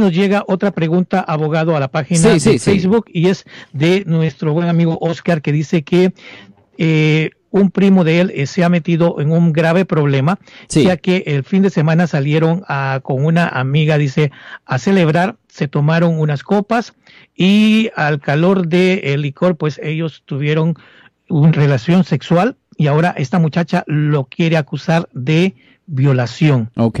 nos llega otra pregunta, abogado, a la página de Facebook y es de nuestro buen amigo Oscar que dice que eh, un primo de él eh, se ha metido en un grave problema, ya que el fin de semana salieron con una amiga, dice, a celebrar, se tomaron unas copas y al calor del licor, pues ellos tuvieron una relación sexual y ahora esta muchacha lo quiere acusar de violación. Ok.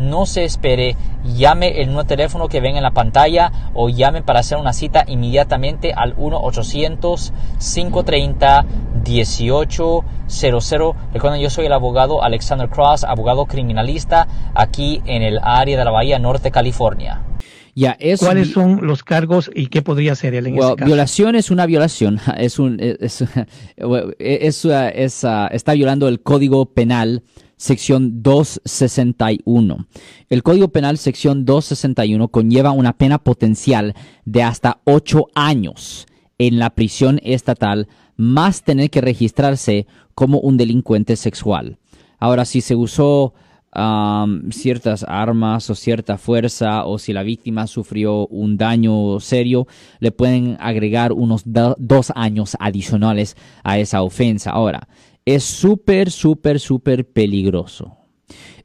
no se espere, llame el nuevo teléfono que ven en la pantalla o llame para hacer una cita inmediatamente al 1-800-530-1800. Recuerden, yo soy el abogado Alexander Cross, abogado criminalista aquí en el área de la Bahía Norte, California. ¿Cuáles son los cargos y qué podría ser él en ese caso? Violación es una violación. Es un, es, es, uh, está violando el código penal sección 261. El Código Penal sección 261 conlleva una pena potencial de hasta 8 años en la prisión estatal, más tener que registrarse como un delincuente sexual. Ahora, si se usó ciertas armas o cierta fuerza o si la víctima sufrió un daño serio, le pueden agregar unos dos años adicionales a esa ofensa. Ahora, es súper, súper, súper peligroso.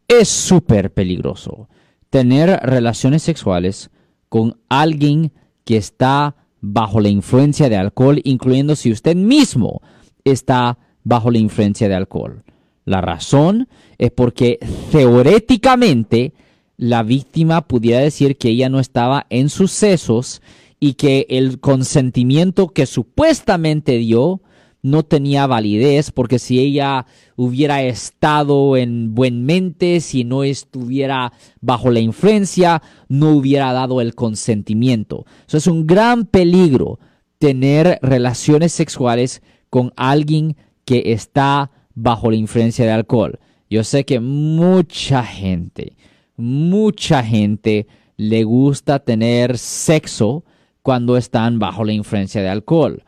Es súper peligroso tener relaciones sexuales con alguien que está bajo la influencia de alcohol, incluyendo si usted mismo está bajo la influencia de alcohol. La razón es porque teóricamente la víctima pudiera decir que ella no estaba en sus sesos y que el consentimiento que supuestamente dio no tenía validez porque si ella hubiera estado en buen mente, si no estuviera bajo la influencia, no hubiera dado el consentimiento. Eso es un gran peligro tener relaciones sexuales con alguien que está bajo la influencia de alcohol. Yo sé que mucha gente, mucha gente le gusta tener sexo cuando están bajo la influencia de alcohol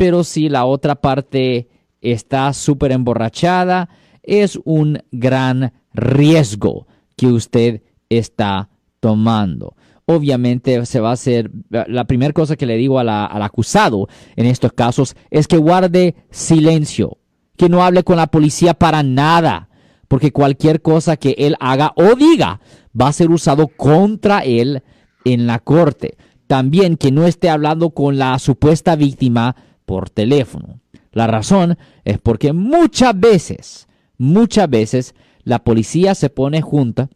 pero si la otra parte está súper emborrachada, es un gran riesgo que usted está tomando. Obviamente se va a hacer, la primera cosa que le digo al acusado en estos casos es que guarde silencio, que no hable con la policía para nada, porque cualquier cosa que él haga o diga va a ser usado contra él en la corte. También que no esté hablando con la supuesta víctima por teléfono. La razón es porque muchas veces, muchas veces la policía se pone junta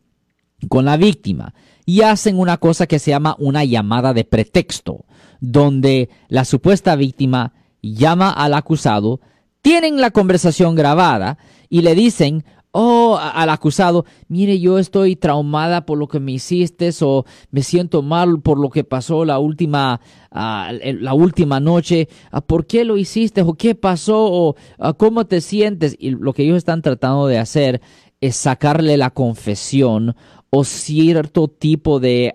con la víctima y hacen una cosa que se llama una llamada de pretexto, donde la supuesta víctima llama al acusado, tienen la conversación grabada y le dicen, oh, al acusado, mire, yo estoy traumada por lo que me hiciste o me siento mal por lo que pasó la última, ah, la última noche, ah, ¿por qué lo hiciste o qué pasó o ah, cómo te sientes? Y lo que ellos están tratando de hacer es sacarle la confesión o cierto tipo de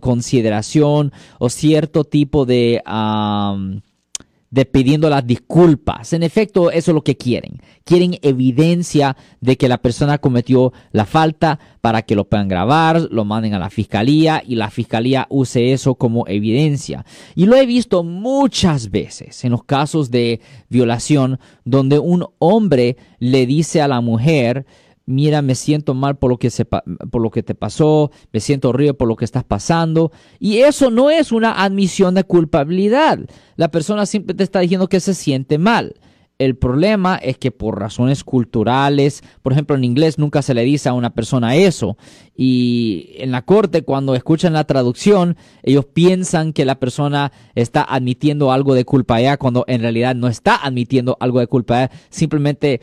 consideración o cierto tipo de de pidiendo las disculpas. En efecto, eso es lo que quieren. Quieren evidencia de que la persona cometió la falta para que lo puedan grabar, lo manden a la fiscalía y la fiscalía use eso como evidencia. Y lo he visto muchas veces en los casos de violación donde un hombre le dice a la mujer, mira, me siento mal por lo que, se, por lo que te pasó, me siento horrible por lo que estás pasando. Y eso no es una admisión de culpabilidad. La persona siempre te está diciendo que se siente mal. El problema es que por razones culturales, por ejemplo, en inglés nunca se le dice a una persona eso. Y en la corte, cuando escuchan la traducción, ellos piensan que la persona está admitiendo algo de culpa ya, cuando en realidad no está admitiendo algo de culpa ya. Simplemente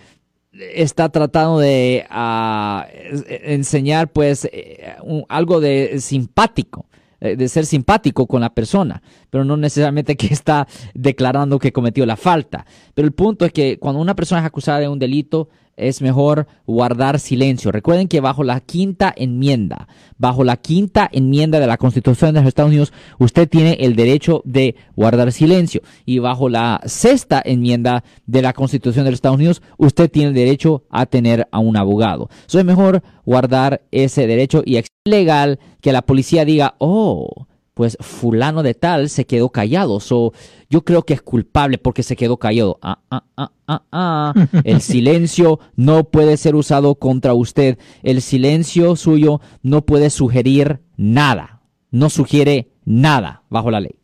está tratando de ah, enseñar pues eh, algo de simpático eh, de ser simpático con la persona, pero no necesariamente que está declarando que cometió la falta. Pero el punto es que cuando una persona es acusada de un delito, es mejor guardar silencio. Recuerden que bajo la quinta enmienda, bajo la quinta enmienda de la Constitución de los Estados Unidos, usted tiene el derecho de guardar silencio. Y bajo la sexta enmienda de la Constitución de los Estados Unidos, usted tiene el derecho a tener a un abogado. Eso es mejor guardar ese derecho y es legal que la policía diga, oh, pues fulano de tal se quedó callado. So, yo creo que es culpable porque se quedó callado. Ah, ah, ah, ah, ah. El silencio no puede ser usado contra usted. El silencio suyo no puede sugerir nada. No sugiere nada bajo la ley.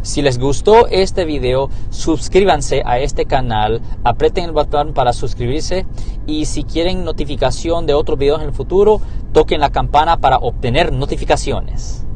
Si les gustó este video, suscríbanse a este canal, aprieten el botón para suscribirse y si quieren notificación de otros videos en el futuro, toquen la campana para obtener notificaciones.